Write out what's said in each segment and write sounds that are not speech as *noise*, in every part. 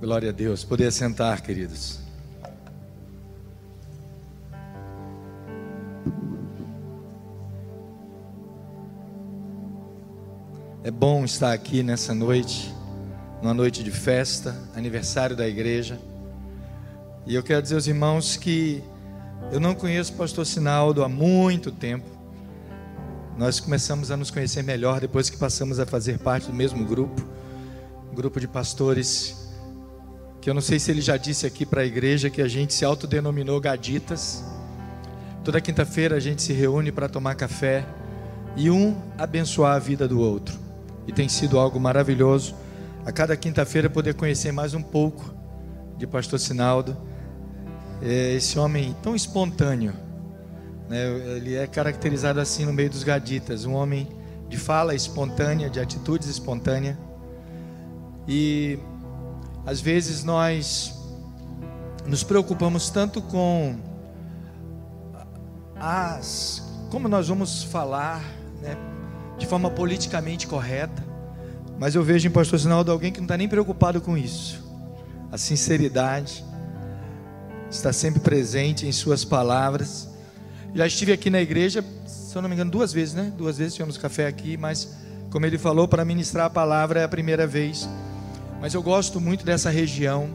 Glória a Deus. Poder sentar, queridos. É bom estar aqui nessa noite, numa noite de festa, aniversário da igreja. E eu quero dizer aos irmãos que eu não conheço o pastor Sinaldo há muito tempo. Nós começamos a nos conhecer melhor depois que passamos a fazer parte do mesmo grupo, grupo de pastores que eu não sei se ele já disse aqui para a igreja que a gente se autodenominou gaditas. Toda quinta-feira a gente se reúne para tomar café e um abençoar a vida do outro. E tem sido algo maravilhoso a cada quinta-feira poder conhecer mais um pouco de Pastor Sinaldo, é esse homem tão espontâneo. Né? Ele é caracterizado assim no meio dos gaditas, um homem de fala espontânea, de atitudes espontâneas. E às vezes nós nos preocupamos tanto com as como nós vamos falar, né, de forma politicamente correta. Mas eu vejo em Pastor Sinaldo alguém que não está nem preocupado com isso. A sinceridade está sempre presente em suas palavras. Já estive aqui na igreja, se eu não me engano, duas vezes, né? Duas vezes tivemos café aqui, mas como ele falou, para ministrar a palavra é a primeira vez. Mas eu gosto muito dessa região.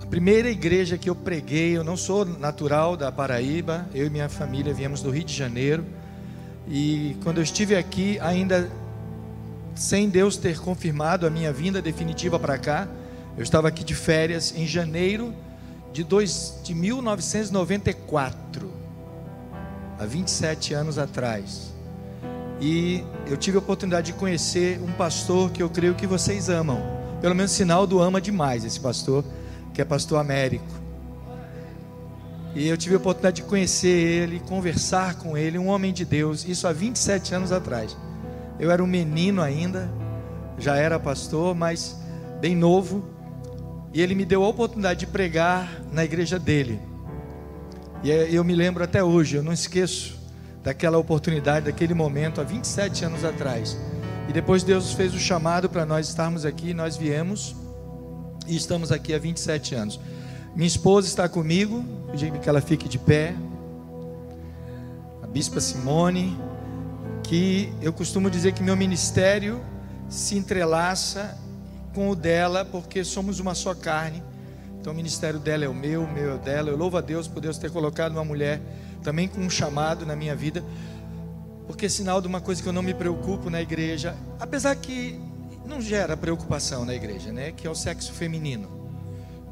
A primeira igreja que eu preguei, eu não sou natural da Paraíba, eu e minha família viemos do Rio de Janeiro. E quando eu estive aqui, ainda sem Deus ter confirmado a minha vinda definitiva para cá, eu estava aqui de férias em janeiro de, dois, de 1994, há 27 anos atrás. E eu tive a oportunidade de conhecer um pastor que eu creio que vocês amam. Pelo menos sinal do ama demais esse pastor, que é pastor Américo. E eu tive a oportunidade de conhecer ele, conversar com ele, um homem de Deus, isso há 27 anos atrás. Eu era um menino ainda, já era pastor, mas bem novo. E ele me deu a oportunidade de pregar na igreja dele. E eu me lembro até hoje, eu não esqueço daquela oportunidade, daquele momento, há 27 anos atrás. E depois Deus fez o chamado para nós estarmos aqui, nós viemos e estamos aqui há 27 anos. Minha esposa está comigo, pedi que ela fique de pé. A bispa Simone, que eu costumo dizer que meu ministério se entrelaça com o dela, porque somos uma só carne. Então o ministério dela é o meu, o meu é o dela. Eu louvo a Deus por Deus ter colocado uma mulher também com um chamado na minha vida, porque é sinal de uma coisa que eu não me preocupo na igreja, apesar que não gera preocupação na igreja, né? Que é o sexo feminino.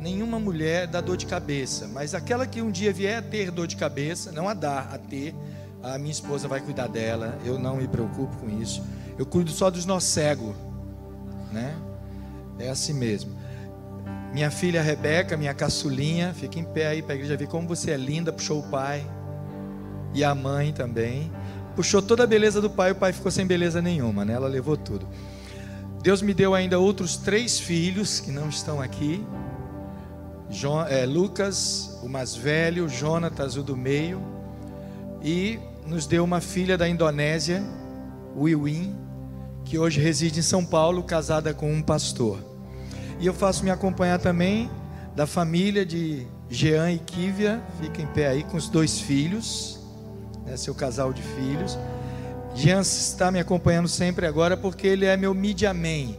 Nenhuma mulher dá dor de cabeça, mas aquela que um dia vier a ter dor de cabeça, não a dar, a ter, a minha esposa vai cuidar dela. Eu não me preocupo com isso. Eu cuido só dos nós cegos, né? É assim mesmo. Minha filha Rebeca, minha caçulinha, fica em pé aí para a igreja ver como você é linda, puxou o pai e a mãe também. Puxou toda a beleza do pai, o pai ficou sem beleza nenhuma, né? Ela levou tudo. Deus me deu ainda outros três filhos que não estão aqui. é, Lucas, o mais velho, Jonatas, o do meio, e nos deu uma filha da Indonésia, Wiwin, que hoje reside em São Paulo, casada com um pastor. E eu faço me acompanhar também da família de Jean e Kívia, fica em pé aí com os dois filhos né, seu casal de filhos. Jean está me acompanhando sempre agora porque ele é meu media man.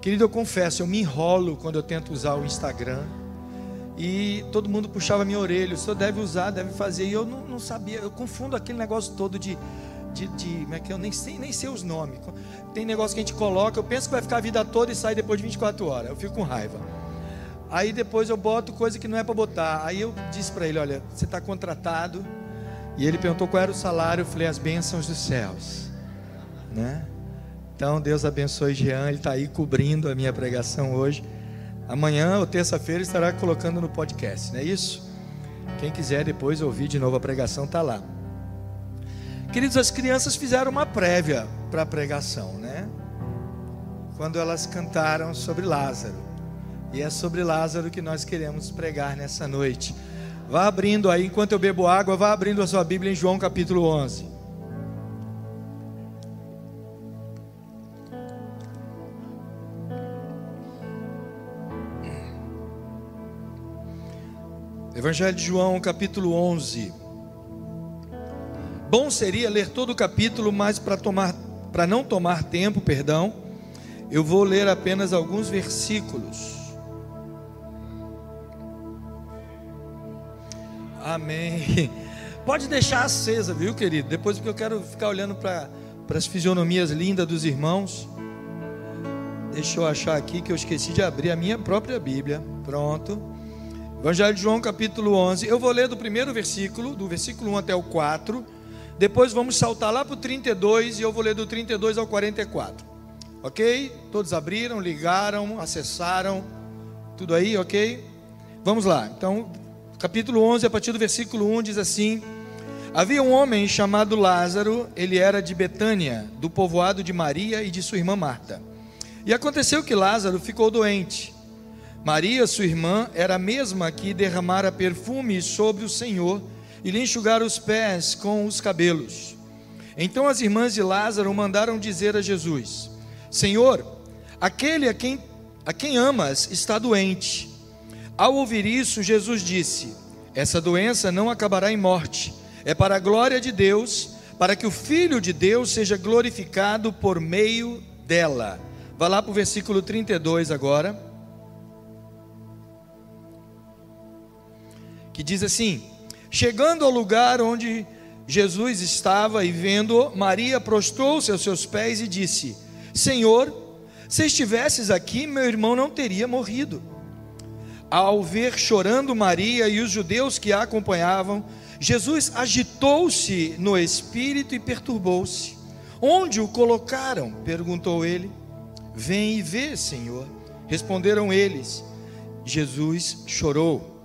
Querido, eu confesso, eu me enrolo quando eu tento usar o Instagram. E todo mundo puxava minha orelha. O senhor deve usar, deve fazer. E eu não, não sabia, eu confundo aquele negócio todo de. de, de é que eu nem sei, nem sei os nomes. Tem negócio que a gente coloca, eu penso que vai ficar a vida toda e sai depois de 24 horas. Eu fico com raiva. Aí depois eu boto coisa que não é para botar. Aí eu disse para ele: olha, você está contratado e ele perguntou qual era o salário, eu falei as bênçãos dos céus, né? Então Deus abençoe Jean, ele está aí cobrindo a minha pregação hoje. Amanhã ou terça-feira estará colocando no podcast, não é isso? Quem quiser depois ouvir de novo a pregação está lá. Queridos, as crianças fizeram uma prévia para a pregação, né? Quando elas cantaram sobre Lázaro. E é sobre Lázaro que nós queremos pregar nessa noite. Vá abrindo aí, enquanto eu bebo água, vá abrindo a sua Bíblia em João capítulo 11. Evangelho de João, capítulo 11. Bom seria ler todo o capítulo, mas para tomar para não tomar tempo, perdão, eu vou ler apenas alguns versículos. Amém. *laughs* Pode deixar acesa, viu, querido? Depois porque eu quero ficar olhando para as fisionomias lindas dos irmãos. Deixa eu achar aqui que eu esqueci de abrir a minha própria Bíblia. Pronto. Evangelho de João, capítulo 11. Eu vou ler do primeiro versículo, do versículo 1 até o 4. Depois vamos saltar lá para o 32 e eu vou ler do 32 ao 44. Ok? Todos abriram, ligaram, acessaram. Tudo aí, ok? Vamos lá. Então, capítulo 11, a partir do versículo 1 diz assim: Havia um homem chamado Lázaro, ele era de Betânia, do povoado de Maria e de sua irmã Marta. E aconteceu que Lázaro ficou doente. Maria, sua irmã, era a mesma que derramara perfume sobre o Senhor e lhe enxugara os pés com os cabelos. Então as irmãs de Lázaro mandaram dizer a Jesus: Senhor, aquele a quem, a quem amas está doente. Ao ouvir isso, Jesus disse: Essa doença não acabará em morte, é para a glória de Deus, para que o Filho de Deus seja glorificado por meio dela. Vá lá para o versículo 32 agora. que diz assim: Chegando ao lugar onde Jesus estava e vendo, Maria prostrou-se aos seus pés e disse: Senhor, se estivesses aqui, meu irmão não teria morrido. Ao ver chorando Maria e os judeus que a acompanhavam, Jesus agitou-se no espírito e perturbou-se. Onde o colocaram? perguntou ele. Vem e vê, Senhor. Responderam eles. Jesus chorou.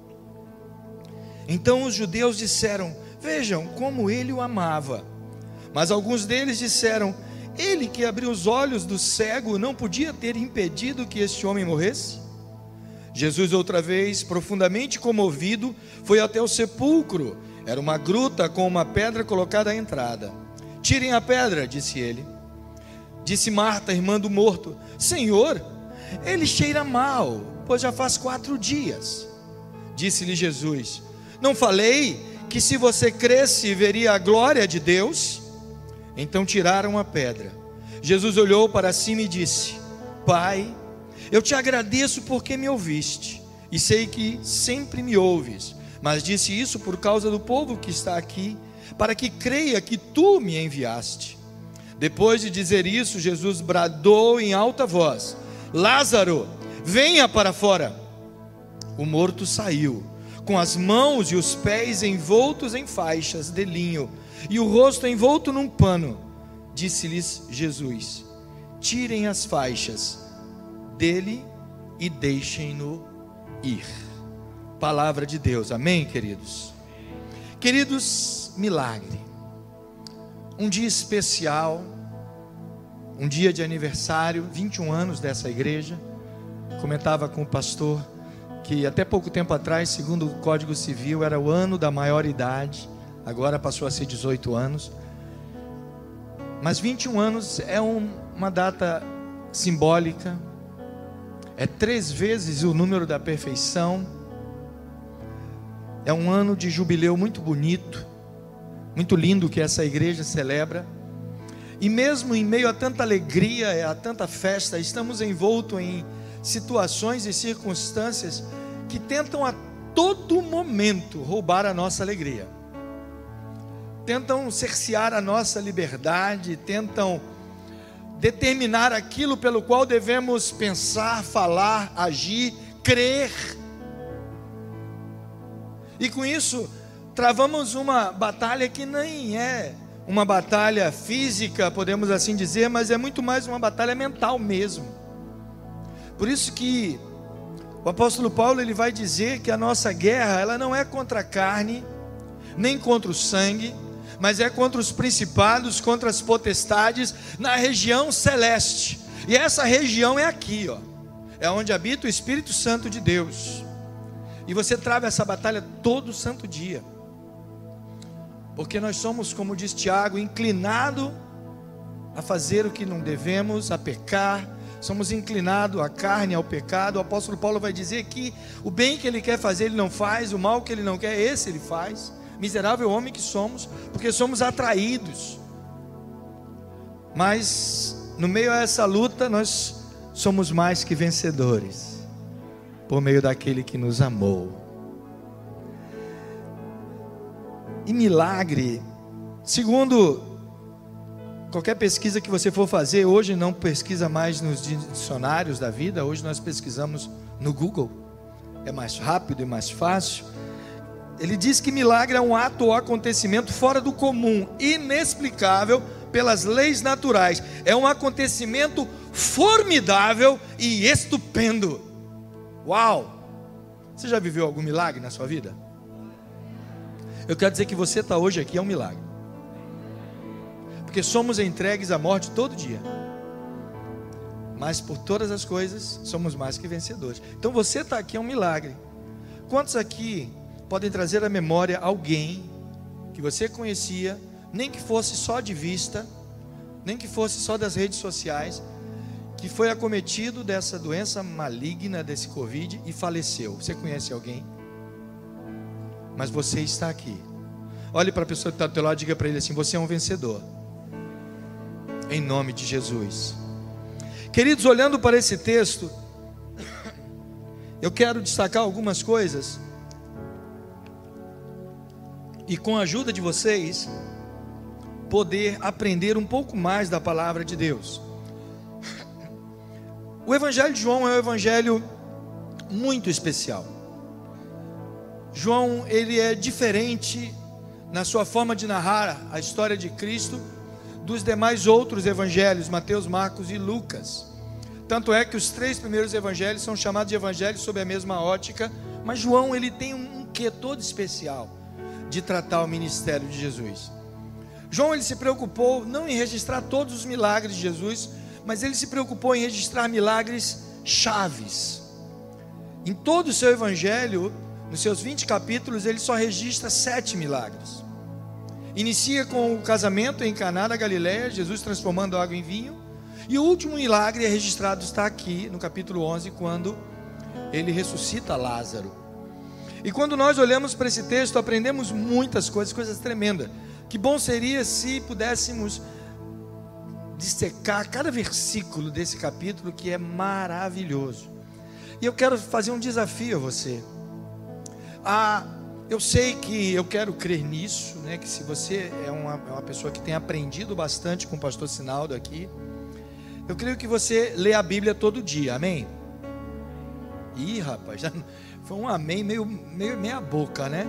Então os judeus disseram: Vejam como ele o amava. Mas alguns deles disseram: Ele que abriu os olhos do cego não podia ter impedido que este homem morresse? Jesus, outra vez, profundamente comovido, foi até o sepulcro. Era uma gruta com uma pedra colocada à entrada. Tirem a pedra, disse ele. Disse Marta, irmã do morto: Senhor, ele cheira mal, pois já faz quatro dias. Disse-lhe Jesus: não falei que se você cresce veria a glória de Deus? Então tiraram a pedra. Jesus olhou para cima e disse: Pai, eu te agradeço porque me ouviste, e sei que sempre me ouves, mas disse isso por causa do povo que está aqui, para que creia que tu me enviaste. Depois de dizer isso, Jesus bradou em alta voz: Lázaro, venha para fora. O morto saiu com as mãos e os pés envoltos em faixas de linho e o rosto envolto num pano. Disse-lhes Jesus: Tirem as faixas dele e deixem-no ir. Palavra de Deus, amém, queridos? Queridos, milagre. Um dia especial, um dia de aniversário, 21 anos dessa igreja. Comentava com o pastor que até pouco tempo atrás, segundo o Código Civil, era o ano da maioridade, agora passou a ser 18 anos. Mas 21 anos é um, uma data simbólica, é três vezes o número da perfeição, é um ano de jubileu muito bonito, muito lindo que essa igreja celebra. E mesmo em meio a tanta alegria, a tanta festa, estamos envoltos em situações e circunstâncias que tentam a todo momento roubar a nossa alegria, tentam cercear a nossa liberdade, tentam determinar aquilo pelo qual devemos pensar, falar, agir, crer. E com isso, travamos uma batalha que nem é uma batalha física, podemos assim dizer, mas é muito mais uma batalha mental mesmo. Por isso que o apóstolo Paulo ele vai dizer que a nossa guerra ela não é contra a carne, nem contra o sangue, mas é contra os principados, contra as potestades na região celeste. E essa região é aqui, ó. É onde habita o Espírito Santo de Deus. E você trava essa batalha todo santo dia. Porque nós somos, como diz Tiago, inclinado a fazer o que não devemos, a pecar, somos inclinados à carne, ao pecado. O apóstolo Paulo vai dizer que o bem que ele quer fazer, ele não faz, o mal que ele não quer, esse ele faz. Miserável homem que somos, porque somos atraídos. Mas no meio a essa luta, nós somos mais que vencedores, por meio daquele que nos amou. E milagre, segundo Qualquer pesquisa que você for fazer, hoje não pesquisa mais nos dicionários da vida, hoje nós pesquisamos no Google. É mais rápido e mais fácil. Ele diz que milagre é um ato ou acontecimento fora do comum, inexplicável pelas leis naturais. É um acontecimento formidável e estupendo. Uau! Você já viveu algum milagre na sua vida? Eu quero dizer que você está hoje aqui é um milagre porque somos entregues à morte todo dia. Mas por todas as coisas somos mais que vencedores. Então você está aqui é um milagre. Quantos aqui podem trazer à memória alguém que você conhecia, nem que fosse só de vista, nem que fosse só das redes sociais, que foi acometido dessa doença maligna, desse Covid e faleceu? Você conhece alguém? Mas você está aqui. Olhe para a pessoa que está do teu lado e diga para ele assim: Você é um vencedor em nome de Jesus. Queridos, olhando para esse texto, eu quero destacar algumas coisas, e com a ajuda de vocês, poder aprender um pouco mais da palavra de Deus. *laughs* O Evangelho de João é um evangelho muito especial. João, ele é diferente na sua forma de narrar a história de Cristo dos demais outros evangelhos, Mateus, Marcos e Lucas. Tanto é que os três primeiros evangelhos são chamados de evangelhos sob a mesma ótica, mas João ele tem um quê todo especial de tratar o ministério de Jesus. João ele se preocupou não em registrar todos os milagres de Jesus, mas ele se preocupou em registrar milagres chaves. Em todo o seu evangelho, nos seus 20 capítulos, ele só registra sete milagres. Inicia com o casamento em Caná da Galiléia, Jesus transformando água em vinho. E o último milagre é registrado está aqui no capítulo 11, quando ele ressuscita Lázaro. E quando nós olhamos para esse texto, aprendemos muitas coisas, coisas tremendas. Que bom seria se pudéssemos dissecar cada versículo desse capítulo que é maravilhoso. E eu quero fazer um desafio a você. A eu sei que eu quero crer nisso, né? Que se você é uma, é uma pessoa que tem aprendido bastante com o pastor Sinaldo aqui, eu creio que você lê a Bíblia todo dia, amém? Ih, rapaz, já foi um amém meio, meio meia boca, né?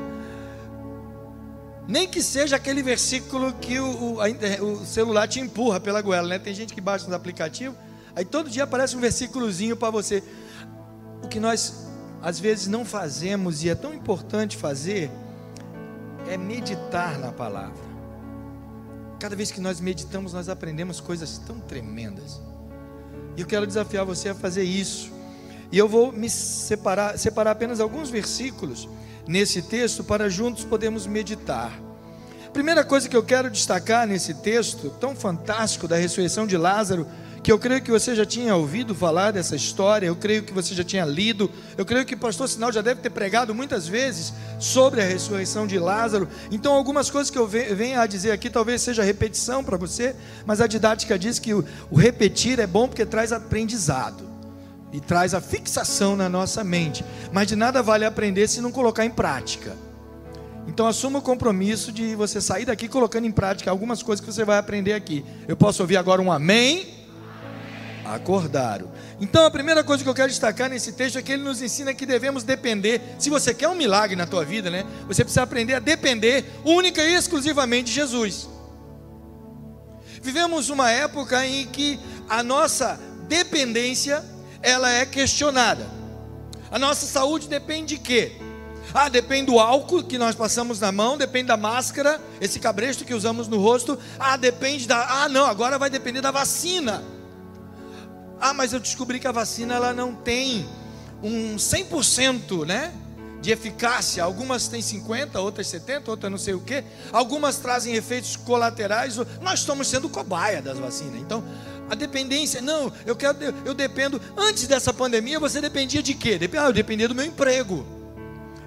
Nem que seja aquele versículo que o, o, a, o celular te empurra pela goela, né? Tem gente que baixa nos aplicativos, aí todo dia aparece um versículozinho para você. O que nós às vezes não fazemos e é tão importante fazer é meditar na palavra. Cada vez que nós meditamos, nós aprendemos coisas tão tremendas. E eu quero desafiar você a fazer isso. E eu vou me separar, separar apenas alguns versículos nesse texto para juntos podermos meditar. Primeira coisa que eu quero destacar nesse texto tão fantástico da ressurreição de Lázaro que eu creio que você já tinha ouvido falar dessa história, eu creio que você já tinha lido, eu creio que o pastor Sinal já deve ter pregado muitas vezes sobre a ressurreição de Lázaro. Então, algumas coisas que eu venho a dizer aqui talvez seja repetição para você, mas a didática diz que o repetir é bom porque traz aprendizado e traz a fixação na nossa mente. Mas de nada vale aprender se não colocar em prática. Então assuma o compromisso de você sair daqui colocando em prática algumas coisas que você vai aprender aqui. Eu posso ouvir agora um amém? acordaram. Então a primeira coisa que eu quero destacar nesse texto é que ele nos ensina que devemos depender. Se você quer um milagre na tua vida, né? Você precisa aprender a depender única e exclusivamente de Jesus. Vivemos uma época em que a nossa dependência ela é questionada. A nossa saúde depende de quê? Ah, depende do álcool que nós passamos na mão, depende da máscara, esse cabresto que usamos no rosto. Ah, depende da. Ah, não, agora vai depender da vacina. Ah, mas eu descobri que a vacina ela não tem um 100%, né? De eficácia. Algumas têm 50, outras 70, outras não sei o que. Algumas trazem efeitos colaterais. Nós estamos sendo cobaia das vacinas. Então, a dependência, não, eu quero, eu dependo. Antes dessa pandemia, você dependia de quê? Ah, eu dependia do meu emprego,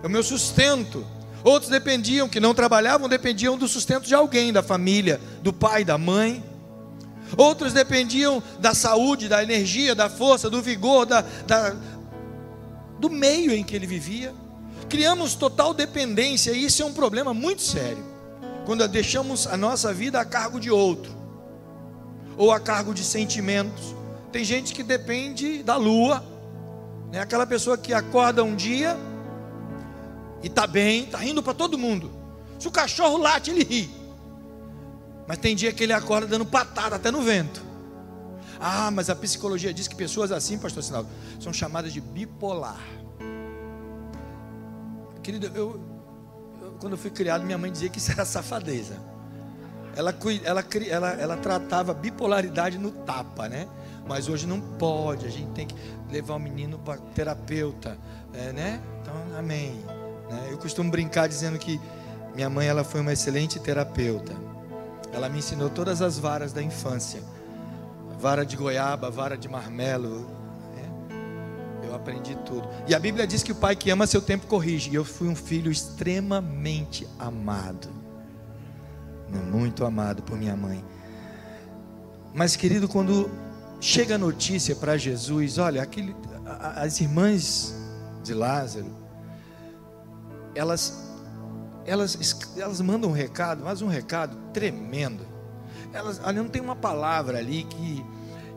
é o meu sustento. Outros dependiam, que não trabalhavam, dependiam do sustento de alguém, da família, do pai, da mãe. Outros dependiam da saúde, da energia, da força, do vigor, da, da, do meio em que ele vivia. Criamos total dependência, e isso é um problema muito sério. Quando deixamos a nossa vida a cargo de outro, ou a cargo de sentimentos. Tem gente que depende da lua, né? aquela pessoa que acorda um dia e está bem, está rindo para todo mundo. Se o cachorro late, ele ri. Mas tem dia que ele acorda dando patada até no vento. Ah, mas a psicologia diz que pessoas assim, pastor Sinaldo, são chamadas de bipolar. Querido, eu, eu, quando eu fui criado, minha mãe dizia que isso era safadeza. Ela, ela, ela, ela tratava bipolaridade no tapa, né? Mas hoje não pode, a gente tem que levar o menino para terapeuta, é, né? Então, amém. Né? Eu costumo brincar dizendo que minha mãe ela foi uma excelente terapeuta. Ela me ensinou todas as varas da infância. Vara de goiaba, vara de marmelo. Né? Eu aprendi tudo. E a Bíblia diz que o pai que ama seu tempo corrige. E eu fui um filho extremamente amado. Muito amado por minha mãe. Mas, querido, quando chega a notícia para Jesus, olha, aquele, as irmãs de Lázaro, elas, elas, elas mandam um recado, mas um recado tremendo. Elas, ali não tem uma palavra ali que,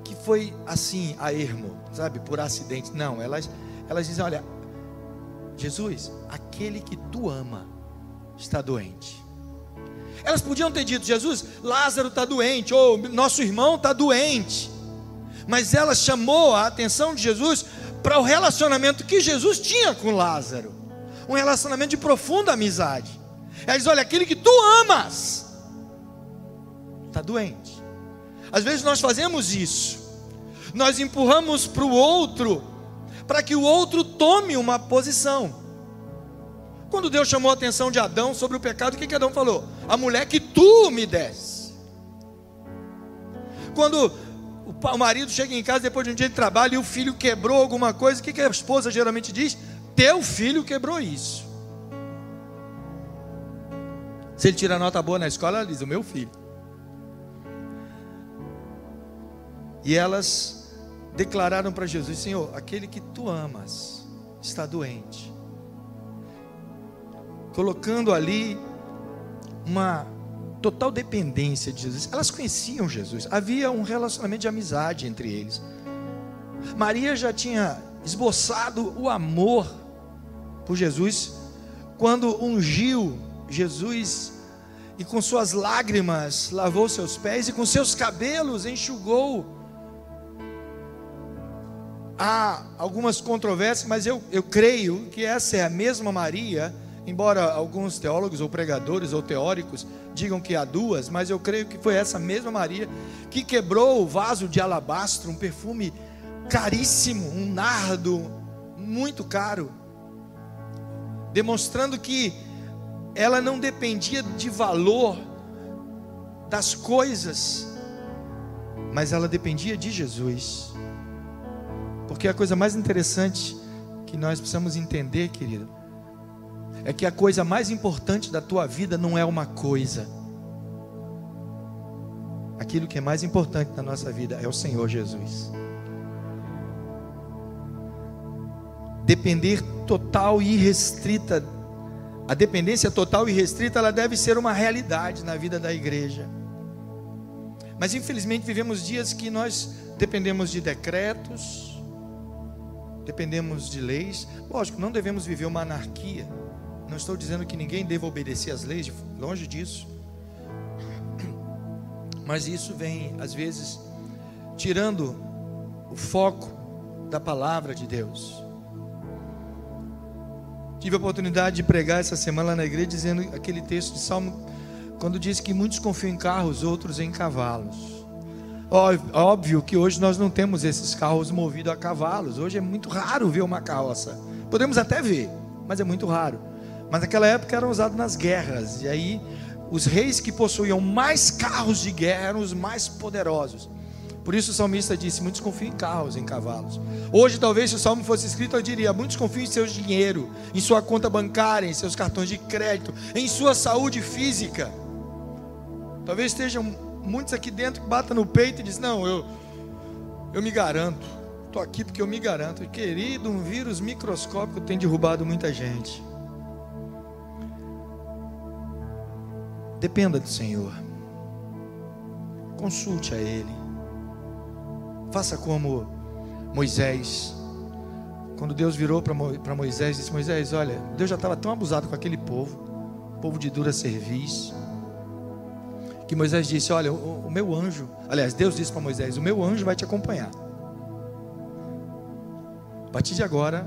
que foi assim, a ermo, sabe, por acidente. Não, elas, elas dizem: olha, Jesus, aquele que tu ama está doente. Elas podiam ter dito: Jesus, Lázaro está doente, ou nosso irmão está doente. Mas ela chamou a atenção de Jesus para o relacionamento que Jesus tinha com Lázaro um relacionamento de profunda amizade. Ela diz: Olha, aquele que tu amas está doente. Às vezes nós fazemos isso, nós empurramos para o outro, para que o outro tome uma posição. Quando Deus chamou a atenção de Adão sobre o pecado, o que, que Adão falou? A mulher que tu me desse. Quando o marido chega em casa depois de um dia de trabalho e o filho quebrou alguma coisa, o que, que a esposa geralmente diz? teu filho quebrou isso. Se ele tira nota boa na escola, ela diz: O meu filho. E elas declararam para Jesus: Senhor, aquele que tu amas está doente. Colocando ali uma total dependência de Jesus. Elas conheciam Jesus, havia um relacionamento de amizade entre eles. Maria já tinha esboçado o amor por Jesus, quando ungiu Jesus e com suas lágrimas lavou seus pés e com seus cabelos enxugou. Há algumas controvérsias, mas eu, eu creio que essa é a mesma Maria, embora alguns teólogos ou pregadores ou teóricos digam que há duas, mas eu creio que foi essa mesma Maria que quebrou o vaso de alabastro, um perfume caríssimo, um nardo muito caro demonstrando que ela não dependia de valor das coisas, mas ela dependia de Jesus. Porque a coisa mais interessante que nós precisamos entender, querido, é que a coisa mais importante da tua vida não é uma coisa. Aquilo que é mais importante na nossa vida é o Senhor Jesus. depender total e restrita, a dependência total e restrita, ela deve ser uma realidade na vida da igreja. Mas infelizmente vivemos dias que nós dependemos de decretos, dependemos de leis. Lógico, não devemos viver uma anarquia. Não estou dizendo que ninguém deva obedecer às leis, longe disso. Mas isso vem, às vezes, tirando o foco da palavra de Deus. Tive a oportunidade de pregar essa semana na igreja dizendo aquele texto de Salmo, quando diz que muitos confiam em carros, outros em cavalos. Óbvio que hoje nós não temos esses carros movidos a cavalos. Hoje é muito raro ver uma carroça. Podemos até ver, mas é muito raro. Mas naquela época eram usados nas guerras. E aí os reis que possuíam mais carros de guerra eram os mais poderosos. Por isso o salmista disse: Muitos confiam em carros, em cavalos. Hoje, talvez, se o salmo fosse escrito, eu diria: Muitos confiam em seu dinheiro, em sua conta bancária, em seus cartões de crédito, em sua saúde física. Talvez estejam muitos aqui dentro que batam no peito e dizem: Não, eu, eu me garanto. Estou aqui porque eu me garanto. Querido, um vírus microscópico tem derrubado muita gente. Dependa do Senhor. Consulte a Ele. Faça como Moisés. Quando Deus virou para Moisés, disse: Moisés, olha, Deus já estava tão abusado com aquele povo, povo de dura serviço, que Moisés disse: Olha, o, o meu anjo, aliás, Deus disse para Moisés: O meu anjo vai te acompanhar. A partir de agora,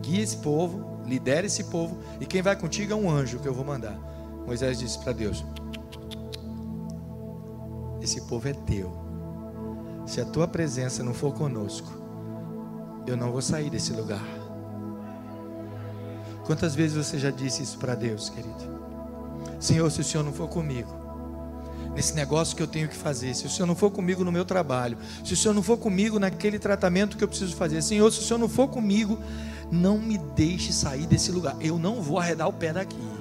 guia esse povo, lidere esse povo, e quem vai contigo é um anjo que eu vou mandar. Moisés disse para Deus: Esse povo é teu. Se a tua presença não for conosco, eu não vou sair desse lugar. Quantas vezes você já disse isso para Deus, querido? Senhor, se o Senhor não for comigo, nesse negócio que eu tenho que fazer, se o Senhor não for comigo no meu trabalho, se o Senhor não for comigo naquele tratamento que eu preciso fazer, Senhor, se o Senhor não for comigo, não me deixe sair desse lugar. Eu não vou arredar o pé daqui.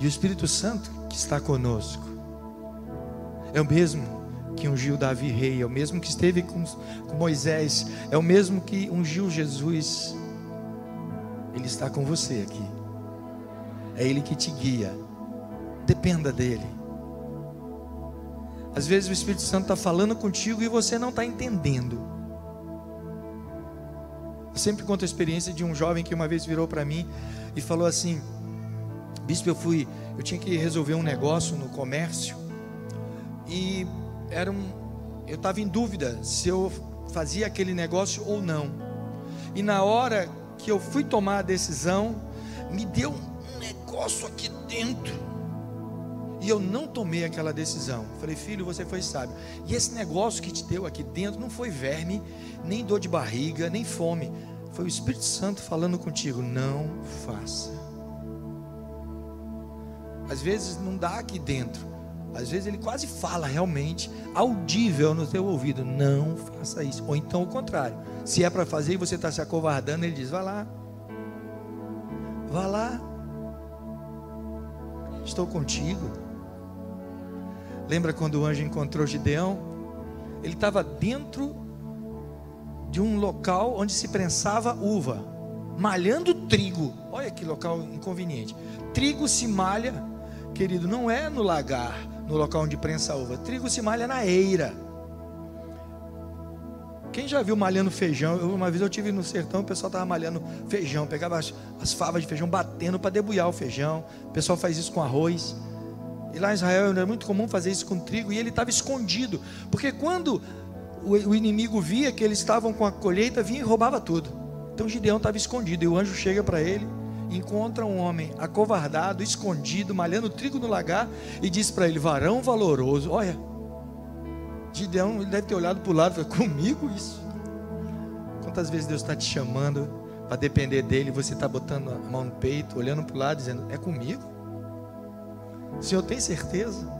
E o Espírito Santo que está conosco é o mesmo que ungiu Davi rei, é o mesmo que esteve com, Moisés, é o mesmo que ungiu Jesus. Ele está com você aqui. É Ele que te guia. Dependa dele. Às vezes o Espírito Santo está falando contigo e você não está entendendo. Eu sempre conto a experiência de um jovem que uma vez virou para mim e falou assim: Bispo, eu fui, eu tinha que resolver um negócio no comércio e era um, eu estava em dúvida se eu fazia aquele negócio ou não. E na hora que eu fui tomar a decisão, me deu um negócio aqui dentro. E eu não tomei aquela decisão. Falei, filho, você foi sábio. E esse negócio que te deu aqui dentro não foi verme, nem dor de barriga, nem fome. Foi o Espírito Santo falando contigo. Não faça. Às vezes não dá aqui dentro. Às vezes ele quase fala realmente, audível no teu ouvido: não faça isso. Ou então o contrário. Se é para fazer e você está se acovardando, ele diz: vá lá. Vá lá. Estou contigo. Lembra quando o anjo encontrou Gideão? Ele estava dentro de um local onde se prensava uva, malhando trigo. Olha que local inconveniente. Trigo se malha, querido, não é no lagar no local onde prensa uva. Trigo se malha na eira. Quem já viu malhando feijão? Eu, uma vez eu tive no sertão, o pessoal estava malhando feijão, pegava as, as favas de feijão, batendo para debulhar o feijão. O pessoal faz isso com arroz. E lá em Israel era muito comum fazer isso com trigo, e ele estava escondido, porque quando o, o inimigo via que eles estavam com a colheita, vinha e roubava tudo. Então Gideão estava escondido, e o anjo chega para ele encontra um homem acovardado, escondido, malhando trigo no lagar e diz para ele: varão valoroso. Olha, Gideão ele deve ter olhado para o lado e falou: comigo isso? Quantas vezes Deus está te chamando para depender dele, você está botando a mão no peito, olhando para o lado, dizendo: é comigo? O Senhor tem certeza?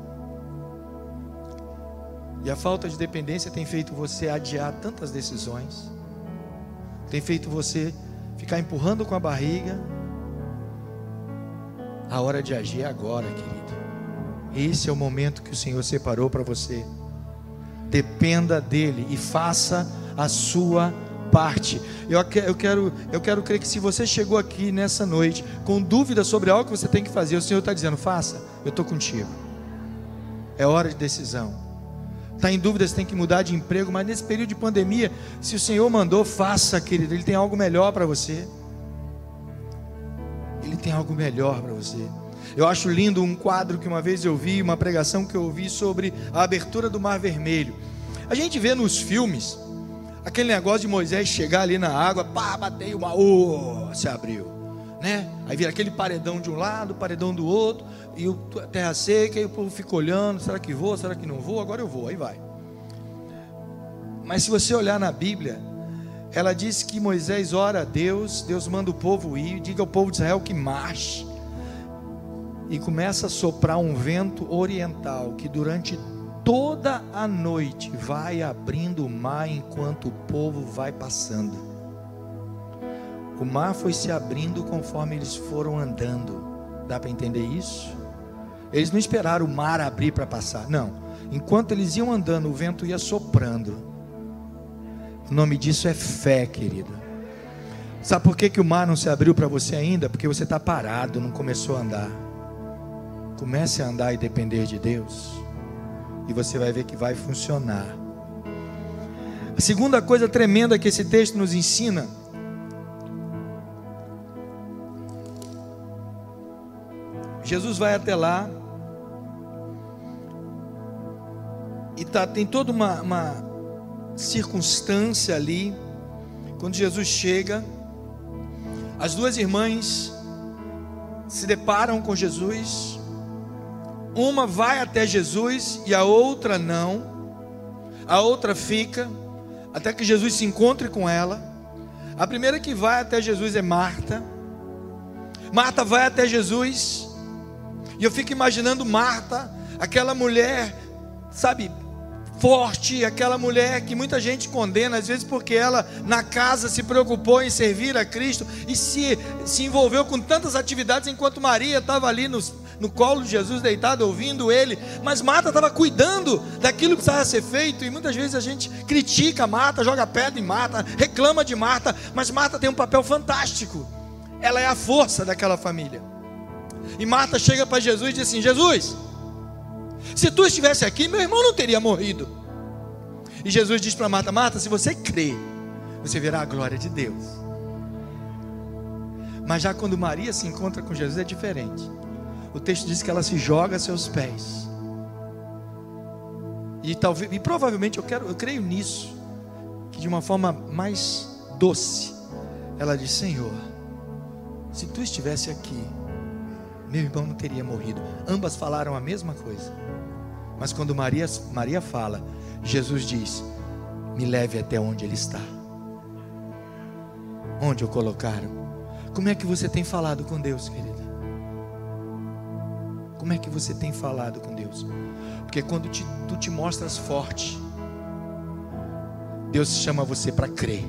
E a falta de dependência tem feito você adiar tantas decisões, tem feito você ficar empurrando com a barriga, a hora de agir é agora, querido. Esse é o momento que o Senhor separou para você. Dependa dele e faça a sua parte. Eu, eu, quero, eu quero crer que se você chegou aqui nessa noite com dúvida sobre algo que você tem que fazer, o Senhor está dizendo: faça, eu estou contigo. É hora de decisão. Está em dúvida se tem que mudar de emprego, mas nesse período de pandemia, se o Senhor mandou, faça, querido. Ele tem algo melhor para você. Tem algo melhor para você. Eu acho lindo um quadro que uma vez eu vi, uma pregação que eu ouvi sobre a abertura do Mar Vermelho. A gente vê nos filmes aquele negócio de Moisés chegar ali na água, pá, bateu uma, oh, se abriu, né? Aí vira aquele paredão de um lado, paredão do outro, e o terra seca, e o povo fica olhando, será que vou, será que não vou? Agora eu vou, aí vai. Mas se você olhar na Bíblia, ela diz que Moisés ora a Deus, Deus manda o povo ir, diga ao povo de Israel que marche. e começa a soprar um vento oriental que durante toda a noite vai abrindo o mar enquanto o povo vai passando. O mar foi se abrindo conforme eles foram andando. Dá para entender isso? Eles não esperaram o mar abrir para passar, não. Enquanto eles iam andando, o vento ia soprando. O nome disso é fé, querido. Sabe por que, que o mar não se abriu para você ainda? Porque você está parado, não começou a andar. Comece a andar e depender de Deus e você vai ver que vai funcionar. A segunda coisa tremenda que esse texto nos ensina Jesus vai até lá e tá, tem toda uma, uma circunstância ali. Quando Jesus chega, as duas irmãs se deparam com Jesus uma vai até Jesus e a outra não. A outra fica até que Jesus se encontre com ela. A primeira que vai até Jesus é Marta. Marta vai até Jesus. E eu fico imaginando Marta, aquela mulher, sabe, forte, aquela mulher que muita gente condena, às vezes porque ela na casa se preocupou em servir a Cristo e se, se envolveu com tantas atividades enquanto Maria estava ali nos, no colo de Jesus deitado, ouvindo ele, mas Marta estava cuidando daquilo que precisava ser feito, e muitas vezes a gente critica Marta, joga pedra em Marta, reclama de Marta, mas Marta tem um papel fantástico, ela é a força daquela família. E Marta chega para Jesus e diz assim: Jesus, se tu estivesse aqui, meu irmão não teria morrido. E Jesus diz para Marta: Marta, se você crê, você verá a glória de Deus. Mas já quando Maria se encontra com Jesus é diferente o texto diz que ela se joga a seus pés. E talvez, e provavelmente eu quero, eu creio nisso, que de uma forma mais doce, ela diz: Senhor, se tu estivesse aqui, meu irmão não teria morrido. Ambas falaram a mesma coisa. Mas quando Maria, Maria fala, Jesus diz: Me leve até onde ele está. Onde o colocaram? Como é que você tem falado com Deus, querido? Como é que você tem falado com Deus? Porque quando te, tu te mostras forte, Deus chama você para crer.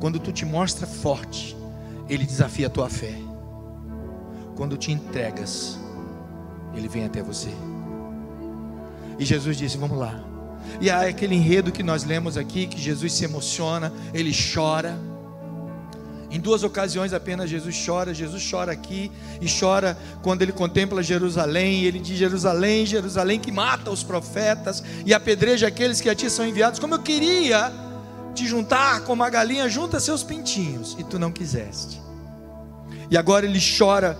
Quando tu te mostra forte, Ele desafia a tua fé. Quando te entregas, Ele vem até você. E Jesus disse: Vamos lá. E há aquele enredo que nós lemos aqui, que Jesus se emociona, ele chora. Em duas ocasiões apenas Jesus chora. Jesus chora aqui e chora quando ele contempla Jerusalém. Ele diz: Jerusalém, Jerusalém, que mata os profetas e apedreja aqueles que a ti são enviados. Como eu queria te juntar como a galinha junta seus pintinhos e tu não quiseste. E agora ele chora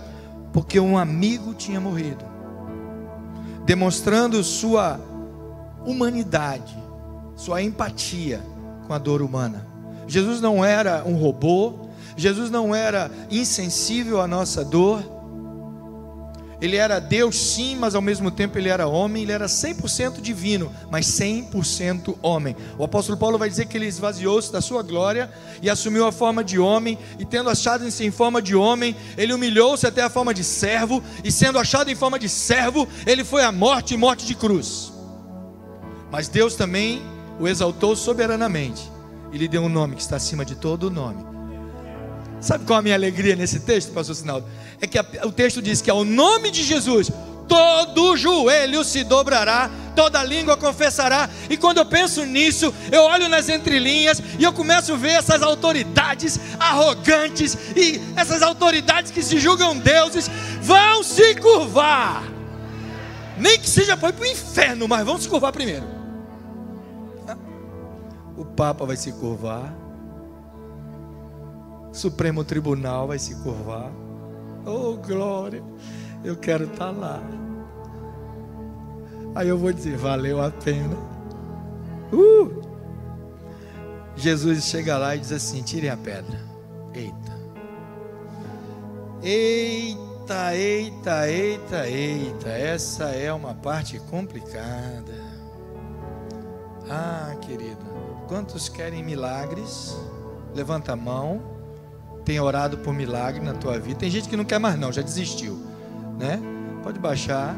porque um amigo tinha morrido, demonstrando sua humanidade, sua empatia com a dor humana. Jesus não era um robô, Jesus não era insensível à nossa dor. Ele era Deus, sim, mas ao mesmo tempo ele era homem. Ele era 100% divino, mas 100% homem. O apóstolo Paulo vai dizer que ele esvaziou-se da sua glória e assumiu a forma de homem. E tendo achado em forma de homem, ele humilhou-se até a forma de servo. E sendo achado em forma de servo, ele foi à morte e morte de cruz. Mas Deus também o exaltou soberanamente e lhe deu um nome que está acima de todo nome Sabe qual é a minha alegria nesse texto, pastor Sinaldo? É que a, o texto diz que ao nome de Jesus, todo joelho se dobrará, toda língua confessará. E quando eu penso nisso, eu olho nas entrelinhas e eu começo a ver essas autoridades arrogantes e essas autoridades que se julgam deuses vão se curvar. Nem que seja para o inferno, mas vão se curvar primeiro. O Papa vai se curvar. Supremo Tribunal vai se curvar. Oh, glória! Eu quero estar tá lá. Aí eu vou dizer: valeu a pena. Uh! Jesus chega lá e diz assim: tirem a pedra. Eita. Eita, eita, eita, eita. Essa é uma parte complicada. Ah, querido. Quantos querem milagres? Levanta a mão tem orado por milagre na tua vida. Tem gente que não quer mais, não, já desistiu. né? Pode baixar.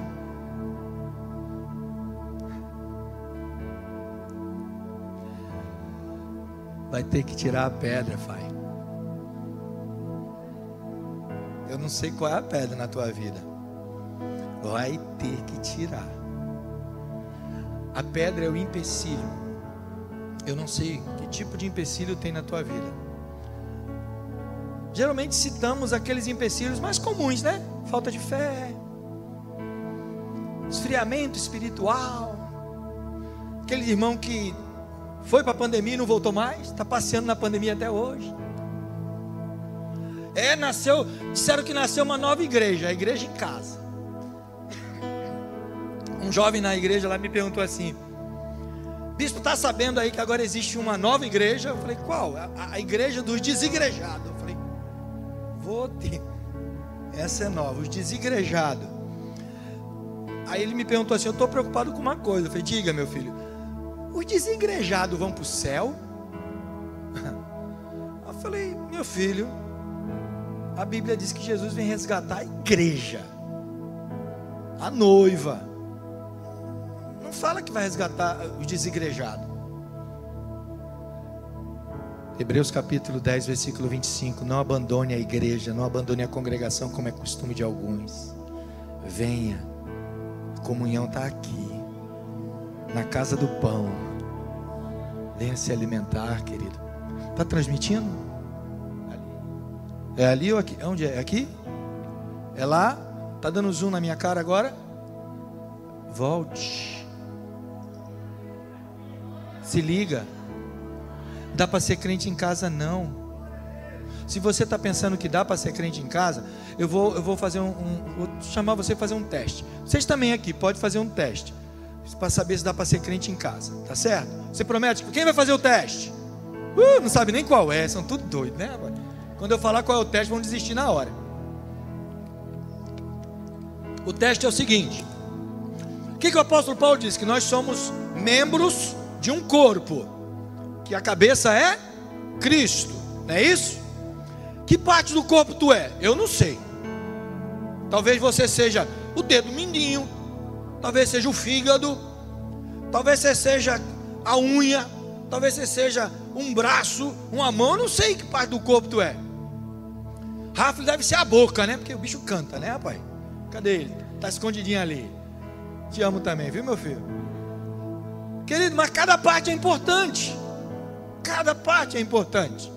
Vai ter que tirar a pedra, pai. Eu não sei qual é a pedra na tua vida. Vai ter que tirar. A pedra é o empecilho. Eu não sei que tipo de empecilho tem na tua vida. Geralmente citamos aqueles empecilhos mais comuns, né? Falta de fé, esfriamento espiritual, aquele irmão que foi para a pandemia e não voltou mais, está passeando na pandemia até hoje. É, nasceu, disseram que nasceu uma nova igreja, a igreja em casa. Um jovem na igreja lá me perguntou assim: Bispo, está sabendo aí que agora existe uma nova igreja? Eu falei: Qual? A, a igreja dos desigrejados. Vou ter. Essa é nova, os desigrejados. Aí ele me perguntou assim: Eu estou preocupado com uma coisa. Eu falei: Diga, meu filho, os desigrejados vão para o céu? *laughs* Eu falei: Meu filho, a Bíblia diz que Jesus vem resgatar a igreja, a noiva. Não fala que vai resgatar os desigrejados. Hebreus capítulo 10, versículo 25. Não abandone a igreja, não abandone a congregação, como é costume de alguns. Venha, a comunhão está aqui, na casa do pão. Venha se alimentar, querido. Está transmitindo? É ali ou aqui? Onde é? Aqui? É lá? Está dando zoom na minha cara agora? Volte. Se liga. Dá para ser crente em casa? Não. Se você está pensando que dá para ser crente em casa, eu vou, eu vou fazer um, um vou chamar você para fazer um teste. Vocês também aqui pode fazer um teste para saber se dá para ser crente em casa, tá certo? Você promete? Quem vai fazer o teste? Uh, não sabe nem qual é, são tudo doidos, né? Quando eu falar qual é o teste, vão desistir na hora. O teste é o seguinte: o que, que o apóstolo Paulo diz? Que nós somos membros de um corpo que a cabeça é Cristo, não é isso? Que parte do corpo tu é? Eu não sei. Talvez você seja o dedo mindinho, talvez seja o fígado, talvez você seja a unha, talvez você seja um braço, uma mão, eu não sei que parte do corpo tu é. Rafa deve ser a boca, né? Porque o bicho canta, né, rapaz? Cadê ele? Tá escondidinho ali. Te amo também, viu, meu filho? Querido, mas cada parte é importante. Cada parte é importante.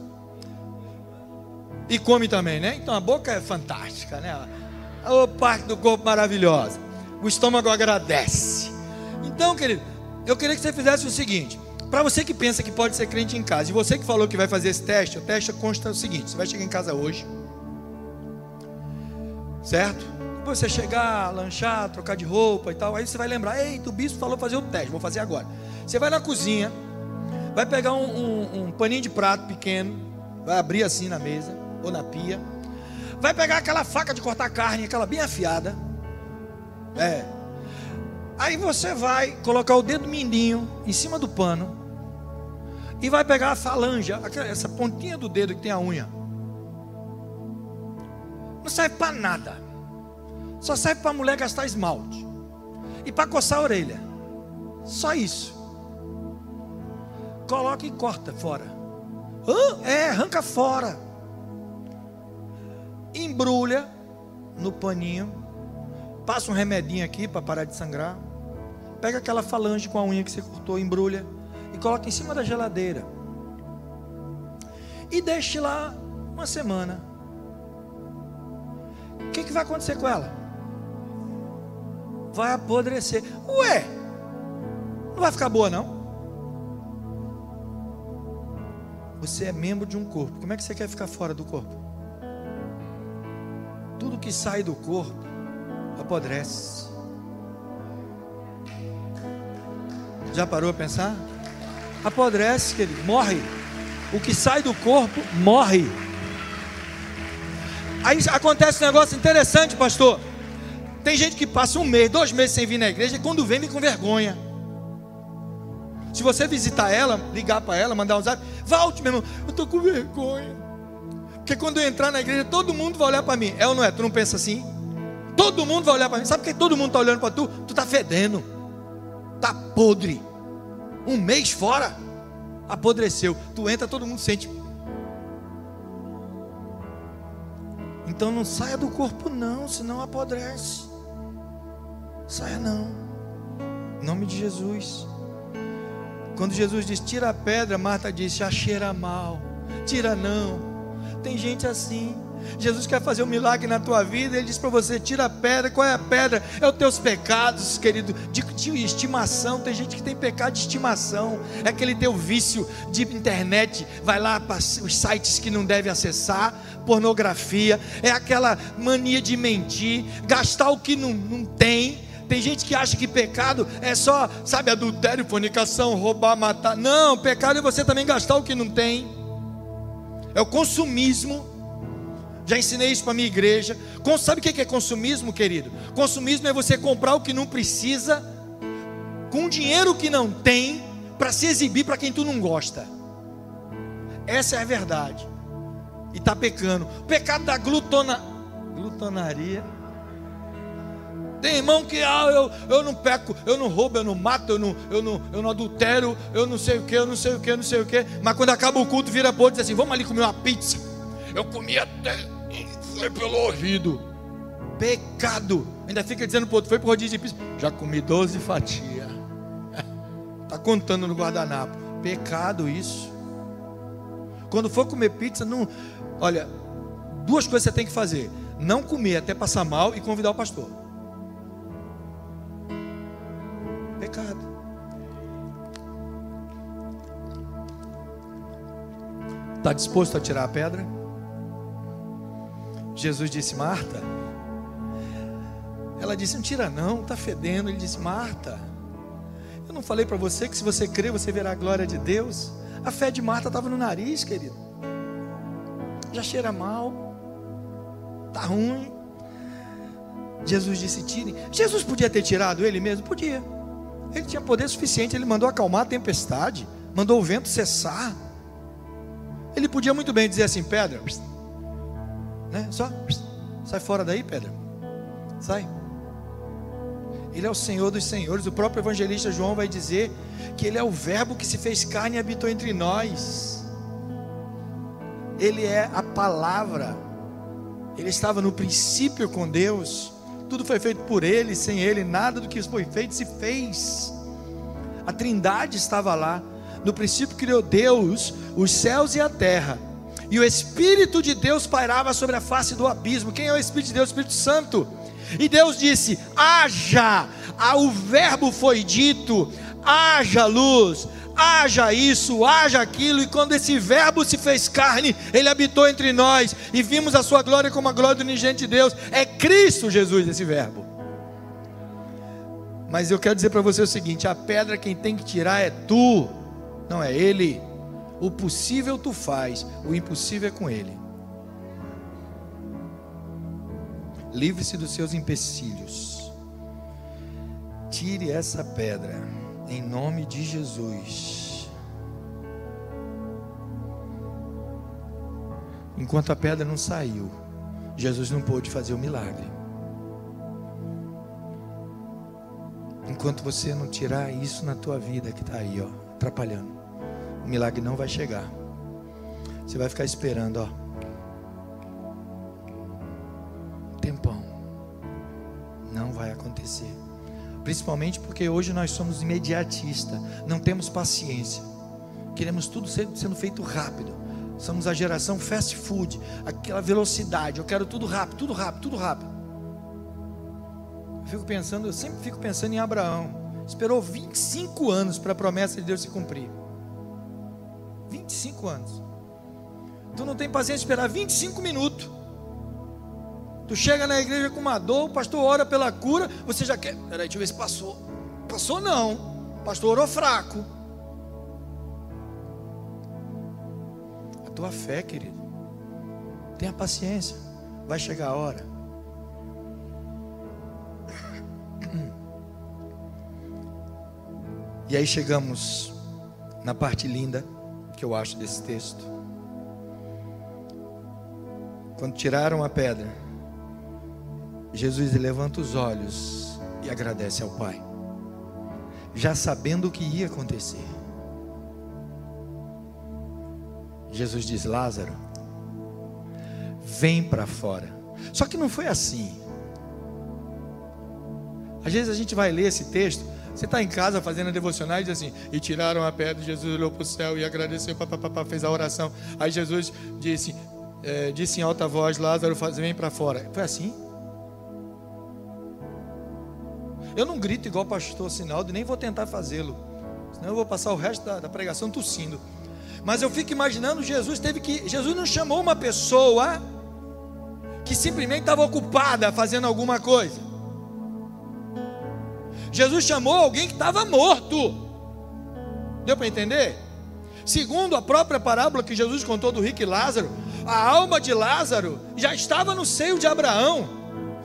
E come também, né? Então a boca é fantástica, né? A parte do corpo maravilhosa. O estômago agradece. Então, querido, eu queria que você fizesse o seguinte: para você que pensa que pode ser crente em casa, e você que falou que vai fazer esse teste, o teste consta o seguinte: você vai chegar em casa hoje, certo? Depois você chegar, lanchar, trocar de roupa e tal, aí você vai lembrar: ei, o bispo falou fazer o teste, vou fazer agora. Você vai na cozinha, vai pegar um, um, um paninho de prato pequeno, vai abrir assim na mesa ou na pia, vai pegar aquela faca de cortar carne, aquela bem afiada, é. Aí você vai colocar o dedo mindinho em cima do pano e vai pegar a falange, essa pontinha do dedo que tem a unha. Não serve para nada. Só serve para a mulher gastar esmalte e para coçar a orelha. Só isso coloca e corta fora. Hã? É, arranca fora. Embrulha no paninho. Passa um remedinho aqui para parar de sangrar. Pega aquela falange com a unha que você cortou, embrulha e coloca em cima da geladeira. E deixe lá uma semana. O que, que vai acontecer com ela? Vai apodrecer. Ué, não vai ficar boa não? Você é membro de um corpo. Como é que você quer ficar fora do corpo? Tudo que sai do corpo apodrece. Já parou a pensar? Apodrece, querido, morre. O que sai do corpo morre. Aí acontece um negócio interessante, pastor. Tem gente que passa um mês, dois meses sem vir na igreja e quando vem, vem com vergonha. Se você visitar ela, ligar para ela, mandar um zap, volte, meu irmão, eu estou com vergonha. Porque quando eu entrar na igreja, todo mundo vai olhar para mim. É ou não é? Tu não pensa assim? Todo mundo vai olhar para mim. Sabe por que todo mundo está olhando para tu? Tu está fedendo. Está podre. Um mês fora. Apodreceu. Tu entra, todo mundo sente. Então não saia do corpo, não, senão apodrece. Saia não. Em nome de Jesus. Quando Jesus diz, tira a pedra, Marta disse, já cheira mal. Tira não. Tem gente assim. Jesus quer fazer um milagre na tua vida, ele diz para você: tira a pedra, qual é a pedra? É os teus pecados, querido, de, de, estimação. Tem gente que tem pecado de estimação, é aquele teu vício de internet, vai lá para os sites que não deve acessar, pornografia, é aquela mania de mentir, gastar o que não, não tem. Tem gente que acha que pecado é só, sabe, adultério, fornicação, roubar, matar. Não, pecado é você também gastar o que não tem. É o consumismo. Já ensinei isso para minha igreja. Sabe o que é consumismo, querido? Consumismo é você comprar o que não precisa, com dinheiro que não tem, para se exibir para quem tu não gosta. Essa é a verdade. E está pecando. O pecado da glutona, glutonaria tem irmão que ah, eu, eu não peco, eu não roubo, eu não mato, eu não, eu, não, eu não adultero, eu não sei o que, eu não sei o que, eu não sei o que. Mas quando acaba o culto, vira para e diz assim: vamos ali comer uma pizza. Eu comi até foi pelo ouvido. Pecado. Ainda fica dizendo para outro: foi para o rodízio de pizza. Já comi 12 fatias. *laughs* Está contando no guardanapo. Pecado isso. Quando for comer pizza, não. Olha, duas coisas você tem que fazer: não comer até passar mal e convidar o pastor. Está disposto a tirar a pedra? Jesus disse: Marta. Ela disse: Não tira, não, está fedendo. Ele disse: Marta, eu não falei para você que se você crer, você verá a glória de Deus. A fé de Marta estava no nariz, querido. Já cheira mal, está ruim. Jesus disse: Tire. Jesus podia ter tirado ele mesmo? Podia. Ele tinha poder suficiente, ele mandou acalmar a tempestade, mandou o vento cessar. Ele podia muito bem dizer assim: pedra, né? Só sai fora daí, pedra, sai. Ele é o Senhor dos Senhores. O próprio evangelista João vai dizer que Ele é o Verbo que se fez carne e habitou entre nós. Ele é a palavra. Ele estava no princípio com Deus tudo foi feito por Ele, sem Ele, nada do que foi feito se fez. A Trindade estava lá. No princípio criou Deus os céus e a terra. E o Espírito de Deus pairava sobre a face do abismo. Quem é o Espírito de Deus? O Espírito Santo. E Deus disse: haja. Ah, o verbo foi dito: haja luz haja isso, haja aquilo, e quando esse verbo se fez carne, ele habitou entre nós, e vimos a sua glória como a glória do unigente de Deus, é Cristo Jesus esse verbo. Mas eu quero dizer para você o seguinte: a pedra quem tem que tirar é tu, não é ele. O possível tu faz, o impossível é com ele. Livre-se dos seus empecilhos. Tire essa pedra em nome de Jesus. Enquanto a pedra não saiu, Jesus não pôde fazer o milagre. Enquanto você não tirar isso na tua vida que está aí, ó, atrapalhando, o milagre não vai chegar. Você vai ficar esperando, ó. Tempão. Não vai acontecer. Principalmente porque hoje nós somos imediatistas, não temos paciência. Queremos tudo sendo feito rápido. Somos a geração fast food, aquela velocidade. Eu quero tudo rápido, tudo rápido, tudo rápido. Eu fico pensando, eu sempre fico pensando em Abraão. Esperou 25 anos para a promessa de Deus se cumprir. 25 anos. Tu não tem paciência de esperar 25 minutos. Tu chega na igreja com uma dor, o pastor ora pela cura, você já quer. Peraí, deixa eu ver se passou. Passou não. O pastor orou fraco. A tua fé, querido. Tenha paciência. Vai chegar a hora. E aí chegamos na parte linda que eu acho desse texto. Quando tiraram a pedra, Jesus levanta os olhos e agradece ao Pai, já sabendo o que ia acontecer. Jesus diz: Lázaro, vem para fora. Só que não foi assim. Às vezes a gente vai ler esse texto, você está em casa fazendo a devocional e diz assim: E tiraram a pedra, Jesus olhou para o céu e agradeceu, papapá, fez a oração. Aí Jesus disse, é, disse em alta voz: Lázaro, vem para fora. Foi assim? Eu não grito igual o pastor Sinaldo, nem vou tentar fazê-lo, senão eu vou passar o resto da, da pregação tossindo. Mas eu fico imaginando Jesus teve que. Jesus não chamou uma pessoa que simplesmente estava ocupada fazendo alguma coisa. Jesus chamou alguém que estava morto. Deu para entender? Segundo a própria parábola que Jesus contou do rico e Lázaro, a alma de Lázaro já estava no seio de Abraão.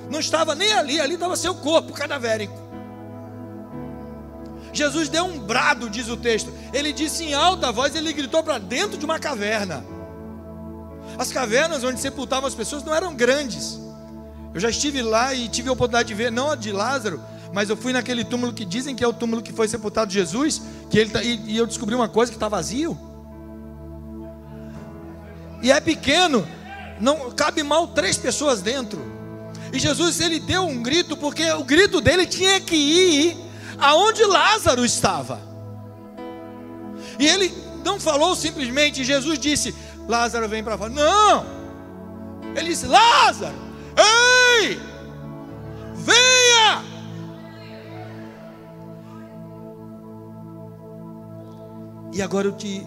Não estava nem ali, ali estava seu corpo cadavérico. Jesus deu um brado, diz o texto. Ele disse em alta voz, ele gritou para dentro de uma caverna. As cavernas onde sepultavam as pessoas não eram grandes. Eu já estive lá e tive a oportunidade de ver, não a de Lázaro, mas eu fui naquele túmulo que dizem que é o túmulo que foi sepultado Jesus, que ele tá, e, e eu descobri uma coisa que está vazio. E é pequeno, não cabe mal três pessoas dentro. E Jesus ele deu um grito porque o grito dele tinha que ir aonde Lázaro estava. E ele não falou simplesmente, Jesus disse: Lázaro vem para fora. Não! Ele disse: Lázaro, ei, venha! E agora eu te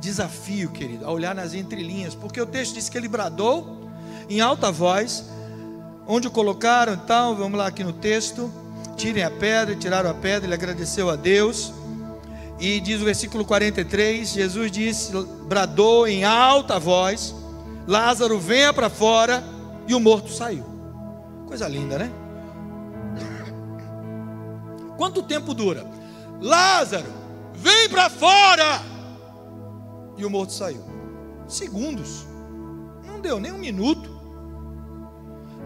desafio, querido, a olhar nas entrelinhas, porque o texto diz que ele bradou em alta voz, onde o colocaram e tal, vamos lá aqui no texto tirem a pedra, tiraram a pedra, ele agradeceu a Deus. E diz o versículo 43: Jesus disse, bradou em alta voz: Lázaro, venha para fora. E o morto saiu. Coisa linda, né? Quanto tempo dura? Lázaro, vem para fora. E o morto saiu. Segundos. Não deu nem um minuto.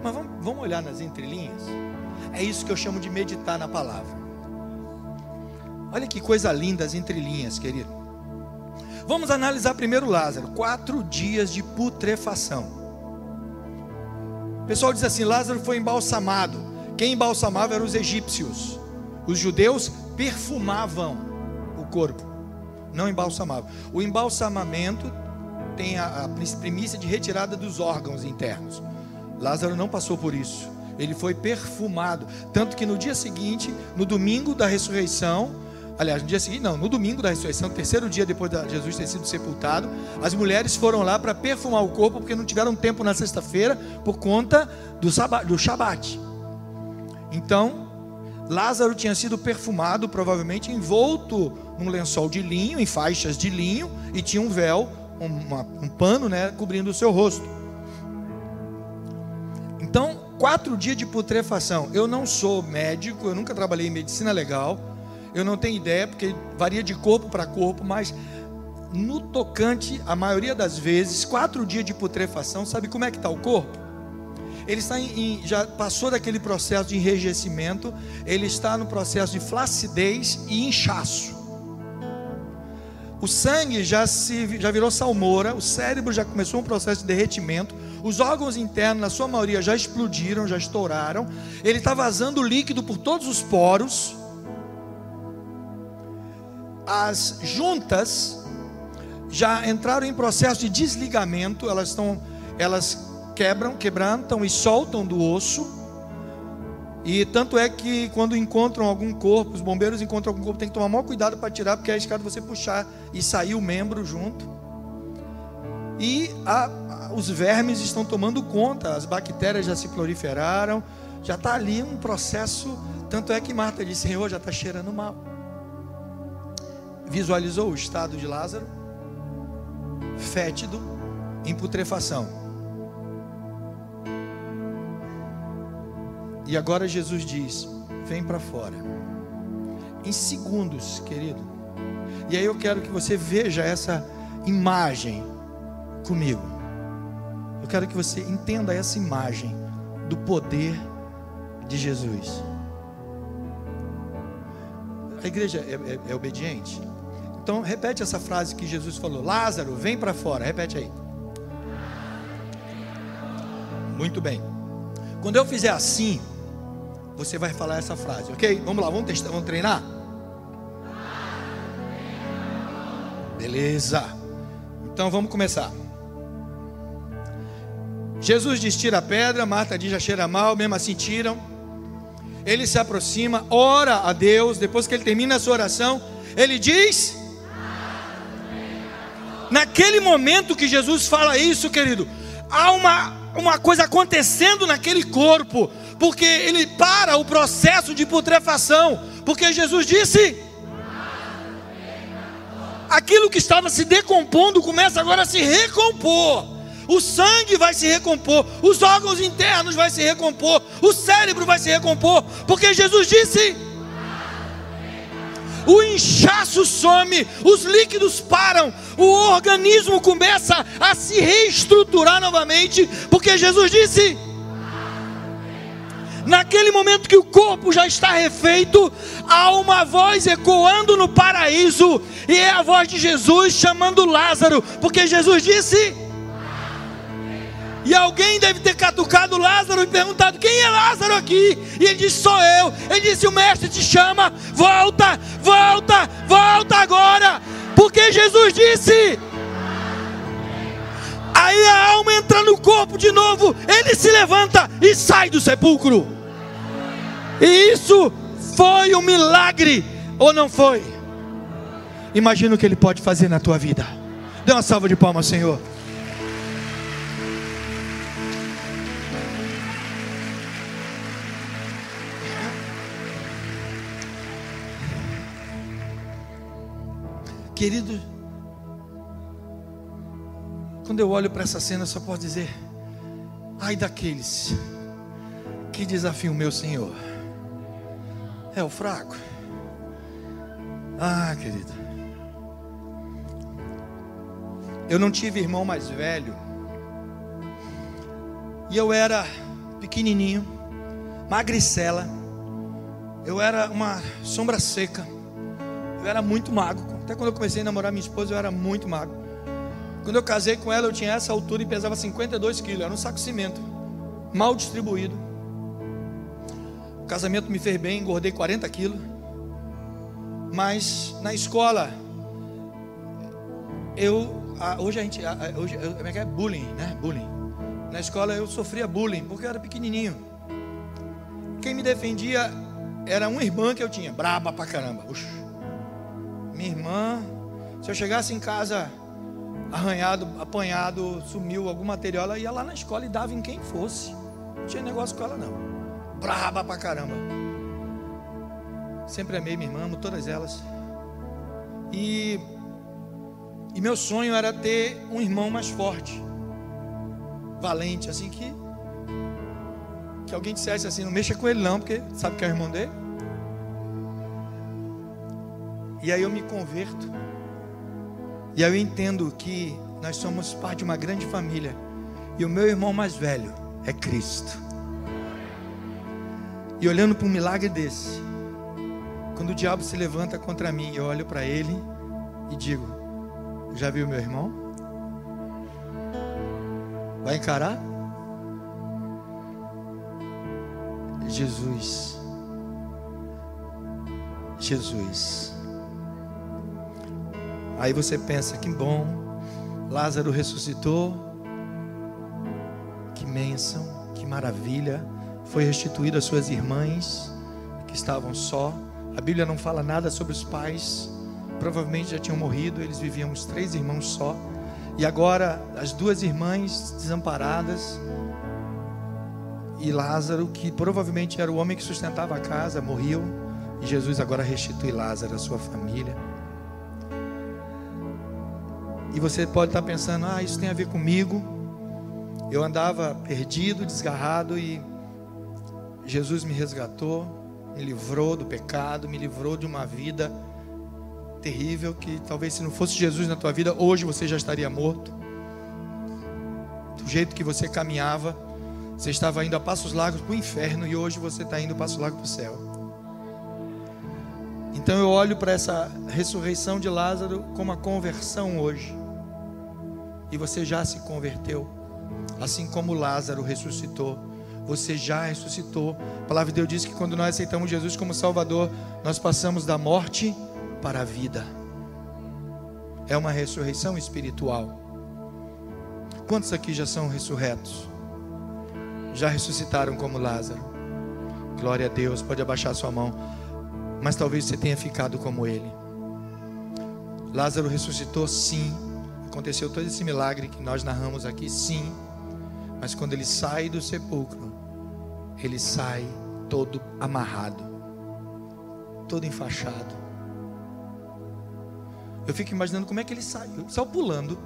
Mas vamos, vamos olhar nas entrelinhas. É isso que eu chamo de meditar na palavra. Olha que coisa linda as entrelinhas, querido. Vamos analisar primeiro Lázaro. Quatro dias de putrefação. O pessoal diz assim: Lázaro foi embalsamado. Quem embalsamava eram os egípcios. Os judeus perfumavam corpo, não embalsamavam. O embalsamamento tem a, a primícia de retirada dos órgãos internos. Lázaro não passou por isso ele foi perfumado. Tanto que no dia seguinte, no domingo da ressurreição, aliás, no dia seguinte, não, no domingo da ressurreição, terceiro dia depois de Jesus ter sido sepultado, as mulheres foram lá para perfumar o corpo, porque não tiveram tempo na sexta-feira, por conta do, sabat, do Shabat. Então, Lázaro tinha sido perfumado, provavelmente envolto num lençol de linho, em faixas de linho, e tinha um véu, um, um pano, né, cobrindo o seu rosto. Então, quatro dias de putrefação. Eu não sou médico, eu nunca trabalhei em medicina legal, eu não tenho ideia, porque varia de corpo para corpo, mas no tocante, a maioria das vezes, quatro dias de putrefação, sabe como é que está o corpo? Ele está em, já passou daquele processo de enrijecimento, ele está no processo de flacidez e inchaço. O sangue já, se, já virou salmoura, o cérebro já começou um processo de derretimento, os órgãos internos, na sua maioria, já explodiram, já estouraram. Ele está vazando líquido por todos os poros. As juntas já entraram em processo de desligamento, elas estão, elas quebram, quebrantam e soltam do osso. E tanto é que quando encontram algum corpo, os bombeiros encontram algum corpo, tem que tomar maior cuidado para tirar, porque é arriscado você puxar e sair o membro junto. E a, os vermes estão tomando conta, as bactérias já se proliferaram, já está ali um processo. Tanto é que Marta disse: Senhor, já está cheirando mal. Visualizou o estado de Lázaro, fétido, em putrefação. E agora Jesus diz: Vem para fora. Em segundos, querido. E aí eu quero que você veja essa imagem comigo. Eu quero que você entenda essa imagem do poder de Jesus. A igreja é, é, é obediente? Então repete essa frase que Jesus falou: Lázaro, vem para fora. Repete aí. Muito bem. Quando eu fizer assim, você vai falar essa frase, ok? Vamos lá, vamos testar, vamos treinar? Beleza. Então vamos começar. Jesus diz: tira a pedra, Marta diz: já cheira mal, mesmo assim tiram. Ele se aproxima, ora a Deus, depois que ele termina a sua oração, ele diz: Naquele momento que Jesus fala isso, querido, há uma, uma coisa acontecendo naquele corpo, porque ele para o processo de putrefação, porque Jesus disse: aquilo que estava se decompondo começa agora a se recompor. O sangue vai se recompor, os órgãos internos vai se recompor, o cérebro vai se recompor, porque Jesus disse: o inchaço some, os líquidos param, o organismo começa a se reestruturar novamente, porque Jesus disse: Naquele momento que o corpo já está refeito, há uma voz ecoando no paraíso, e é a voz de Jesus chamando Lázaro, porque Jesus disse: e alguém deve ter catucado Lázaro e perguntado: quem é Lázaro aqui? E ele disse: sou eu. Ele disse: o mestre te chama, volta, volta, volta agora, porque Jesus disse. Aí a alma entra no corpo de novo, ele se levanta e sai do sepulcro. E isso foi um milagre, ou não foi? Imagina o que ele pode fazer na tua vida. Dê uma salva de palmas, Senhor. Querido, quando eu olho para essa cena, só posso dizer: ai daqueles que desafiam o meu Senhor. É o fraco. Ah, querido. Eu não tive irmão mais velho. E eu era pequenininho, magricela. Eu era uma sombra seca. Eu era muito magro. Até quando eu comecei a namorar minha esposa, eu era muito magro. Quando eu casei com ela, eu tinha essa altura e pesava 52 quilos. Era um saco de cimento, mal distribuído. O casamento me fez bem, engordei 40 quilos. Mas na escola, eu hoje a gente hoje como é que é bullying, né? Bullying. Na escola eu sofria bullying porque eu era pequenininho. Quem me defendia era uma irmã que eu tinha, braba pra caramba. Ux minha irmã, se eu chegasse em casa arranhado, apanhado, sumiu algum material, ela ia lá na escola e dava em quem fosse. Não tinha negócio com ela não. Braba pra caramba. Sempre amei minha irmã, amo todas elas. E, e meu sonho era ter um irmão mais forte, valente, assim que que alguém dissesse assim, não mexa com ele não, porque sabe que é o irmão dele. E aí eu me converto. E eu entendo que nós somos parte de uma grande família. E o meu irmão mais velho é Cristo. E olhando para um milagre desse, quando o diabo se levanta contra mim, eu olho para ele e digo: Já viu meu irmão? Vai encarar? Jesus. Jesus. Aí você pensa: que bom, Lázaro ressuscitou, que bênção, que maravilha. Foi restituído às suas irmãs que estavam só. A Bíblia não fala nada sobre os pais, provavelmente já tinham morrido, eles viviam os três irmãos só. E agora as duas irmãs desamparadas e Lázaro, que provavelmente era o homem que sustentava a casa, morreu. E Jesus agora restitui Lázaro à sua família. E você pode estar pensando: ah, isso tem a ver comigo. Eu andava perdido, desgarrado e Jesus me resgatou, me livrou do pecado, me livrou de uma vida terrível que talvez se não fosse Jesus na tua vida, hoje você já estaria morto. Do jeito que você caminhava, Você estava indo a passos largos para o inferno e hoje você está indo a passos largos para o céu. Então eu olho para essa ressurreição de Lázaro como a conversão hoje. E você já se converteu, assim como Lázaro ressuscitou. Você já ressuscitou. A palavra de Deus diz que quando nós aceitamos Jesus como Salvador, nós passamos da morte para a vida. É uma ressurreição espiritual. Quantos aqui já são ressurretos? Já ressuscitaram como Lázaro? Glória a Deus, pode abaixar sua mão. Mas talvez você tenha ficado como ele. Lázaro ressuscitou, sim. Aconteceu todo esse milagre que nós narramos aqui, sim. Mas quando ele sai do sepulcro, ele sai todo amarrado, todo enfaixado. Eu fico imaginando como é que ele saiu. Saiu pulando,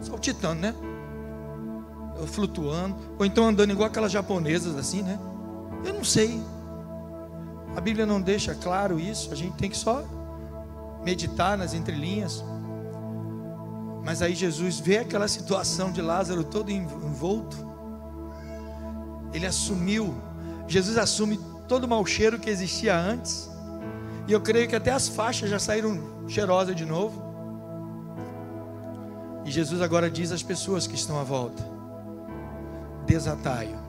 saltitando, né? Flutuando, ou então andando igual aquelas japonesas assim, né? Eu não sei. A Bíblia não deixa claro isso, a gente tem que só meditar nas entrelinhas. Mas aí Jesus vê aquela situação de Lázaro todo envolto. Ele assumiu, Jesus assume todo o mau cheiro que existia antes. E eu creio que até as faixas já saíram cheirosas de novo. E Jesus agora diz às pessoas que estão à volta: desatai-o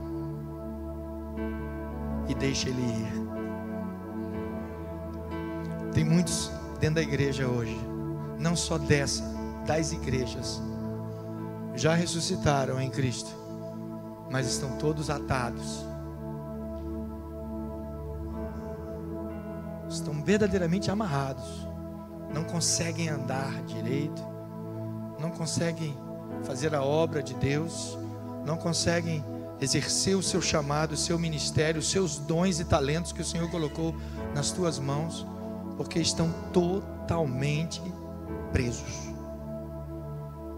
e deixe ele ir. Tem muitos dentro da igreja hoje, não só dessa, das igrejas, já ressuscitaram em Cristo, mas estão todos atados. Estão verdadeiramente amarrados, não conseguem andar direito, não conseguem fazer a obra de Deus, não conseguem exercer o seu chamado, o seu ministério, os seus dons e talentos que o Senhor colocou nas tuas mãos porque estão totalmente presos.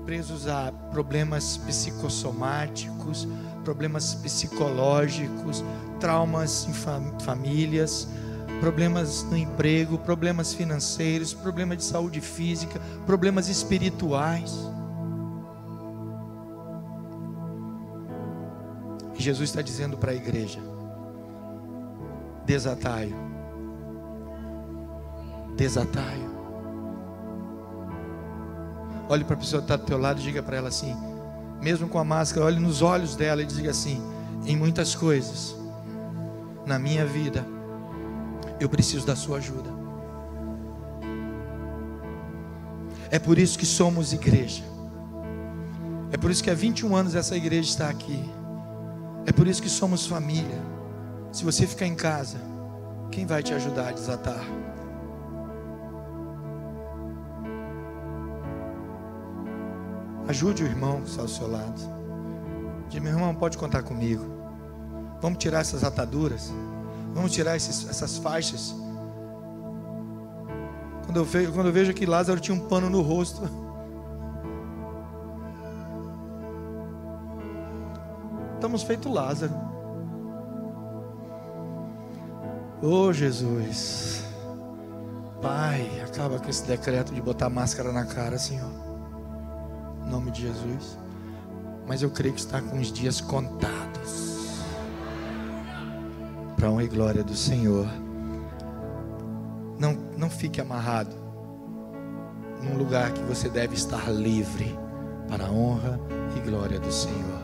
Presos a problemas psicossomáticos, problemas psicológicos, traumas em famílias, problemas no emprego, problemas financeiros, problemas de saúde física, problemas espirituais. E Jesus está dizendo para a igreja: desatai desataio. Olhe para a pessoa que está do teu lado e diga para ela assim, mesmo com a máscara, olhe nos olhos dela e diga assim: em muitas coisas na minha vida, eu preciso da sua ajuda. É por isso que somos igreja. É por isso que há 21 anos essa igreja está aqui. É por isso que somos família. Se você ficar em casa, quem vai te ajudar a desatar? Ajude o irmão que está ao seu lado. Diz, meu irmão, pode contar comigo. Vamos tirar essas ataduras. Vamos tirar esses, essas faixas. Quando eu, vejo, quando eu vejo que Lázaro tinha um pano no rosto. Estamos feito Lázaro. Oh Jesus. Pai, acaba com esse decreto de botar máscara na cara, Senhor em nome de Jesus. Mas eu creio que está com os dias contados. Para honra e glória do Senhor. Não, não fique amarrado num lugar que você deve estar livre para a honra e glória do Senhor.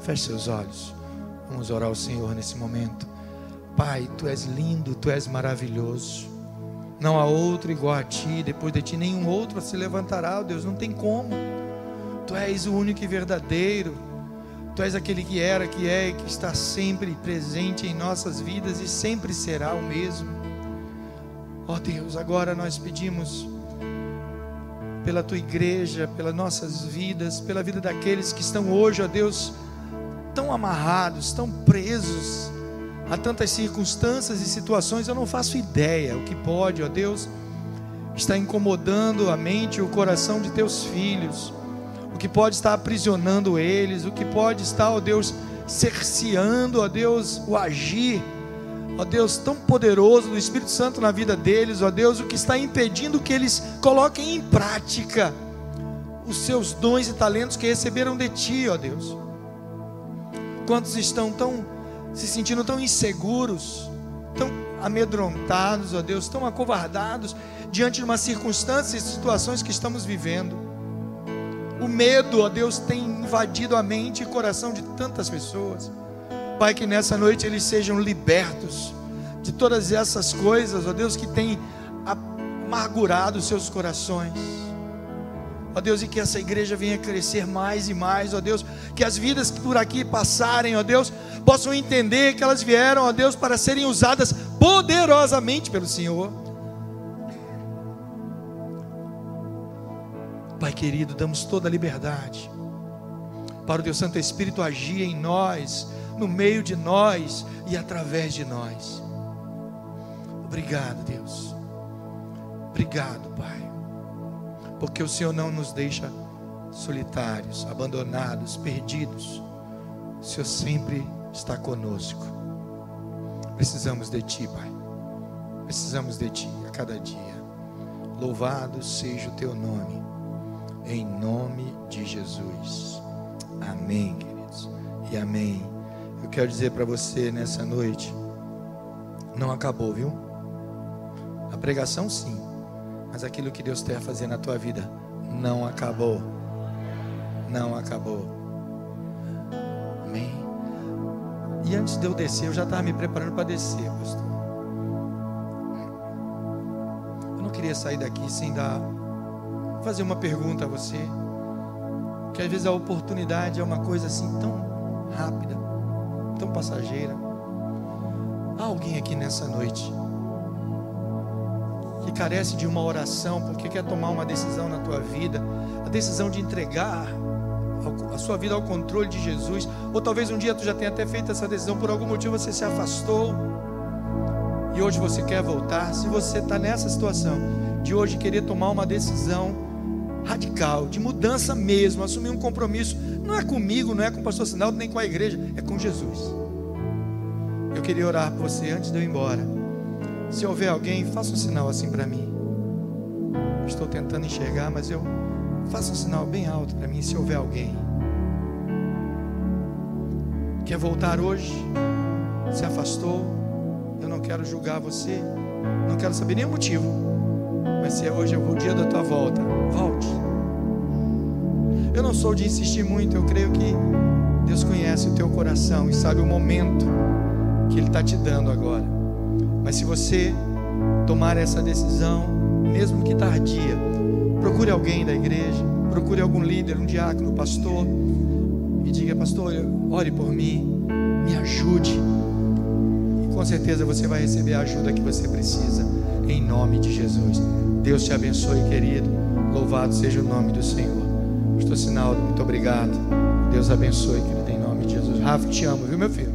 Feche seus olhos. Vamos orar ao Senhor nesse momento. Pai, tu és lindo, tu és maravilhoso. Não há outro igual a ti, depois de ti nenhum outro se levantará, Deus, não tem como. Tu és o único e verdadeiro. Tu és aquele que era, que é e que está sempre presente em nossas vidas e sempre será o mesmo. Ó oh Deus, agora nós pedimos pela tua igreja, pelas nossas vidas, pela vida daqueles que estão hoje, ó Deus, tão amarrados, tão presos a tantas circunstâncias e situações, eu não faço ideia o que pode, ó Deus, está incomodando a mente e o coração de teus filhos que pode estar aprisionando eles, o que pode estar, ó Deus, cerceando, ó Deus, o agir, ó Deus, tão poderoso do Espírito Santo na vida deles, ó Deus, o que está impedindo que eles coloquem em prática os seus dons e talentos que receberam de Ti, ó Deus. Quantos estão tão se sentindo tão inseguros, tão amedrontados, ó Deus, tão acovardados diante de uma circunstância e situações que estamos vivendo. O medo, ó Deus, tem invadido a mente e coração de tantas pessoas. Pai, que nessa noite eles sejam libertos de todas essas coisas, ó Deus, que tem amargurado seus corações. Ó Deus, e que essa igreja venha crescer mais e mais, ó Deus, que as vidas que por aqui passarem, ó Deus, possam entender que elas vieram, ó Deus, para serem usadas poderosamente pelo Senhor. Pai querido, damos toda a liberdade para o Deus Santo Espírito agir em nós, no meio de nós e através de nós. Obrigado, Deus. Obrigado, Pai. Porque o Senhor não nos deixa solitários, abandonados, perdidos. O Senhor sempre está conosco. Precisamos de Ti, Pai. Precisamos de Ti a cada dia. Louvado seja o Teu nome, em nome de Jesus. Amém, queridos. E amém. Eu quero dizer para você nessa noite: não acabou, viu? A pregação, sim, mas aquilo que Deus quer fazer na tua vida não acabou. Não acabou. Amém. E antes de eu descer, eu já estava me preparando para descer, pastor. Eu não queria sair daqui sem dar fazer uma pergunta a você. Que às vezes a oportunidade é uma coisa assim tão rápida, tão passageira. Há alguém aqui nessa noite que carece de uma oração porque quer tomar uma decisão na tua vida, a decisão de entregar a sua vida ao controle de Jesus, ou talvez um dia tu já tenha até feito essa decisão, por algum motivo você se afastou e hoje você quer voltar. Se você está nessa situação de hoje querer tomar uma decisão radical, de mudança mesmo, assumir um compromisso, não é comigo, não é com o pastor Sinaldo, nem com a igreja, é com Jesus. Eu queria orar por você antes de eu ir embora. Se houver alguém, faça um sinal assim para mim. Estou tentando enxergar, mas eu Faça um sinal bem alto para mim se houver alguém. Quer voltar hoje? Se afastou? Eu não quero julgar você. Não quero saber nenhum motivo. Mas se é hoje é o dia da tua volta, volte. Eu não sou de insistir muito, eu creio que Deus conhece o teu coração e sabe o momento que Ele está te dando agora. Mas se você tomar essa decisão, mesmo que tardia, Procure alguém da igreja, procure algum líder, um diácono, um pastor, e diga: Pastor, ore por mim, me ajude. E com certeza você vai receber a ajuda que você precisa, em nome de Jesus. Deus te abençoe, querido. Louvado seja o nome do Senhor. Pastor Sinaldo, muito obrigado. Deus abençoe, querido, em nome de Jesus. Rafa, te amo, viu, meu filho?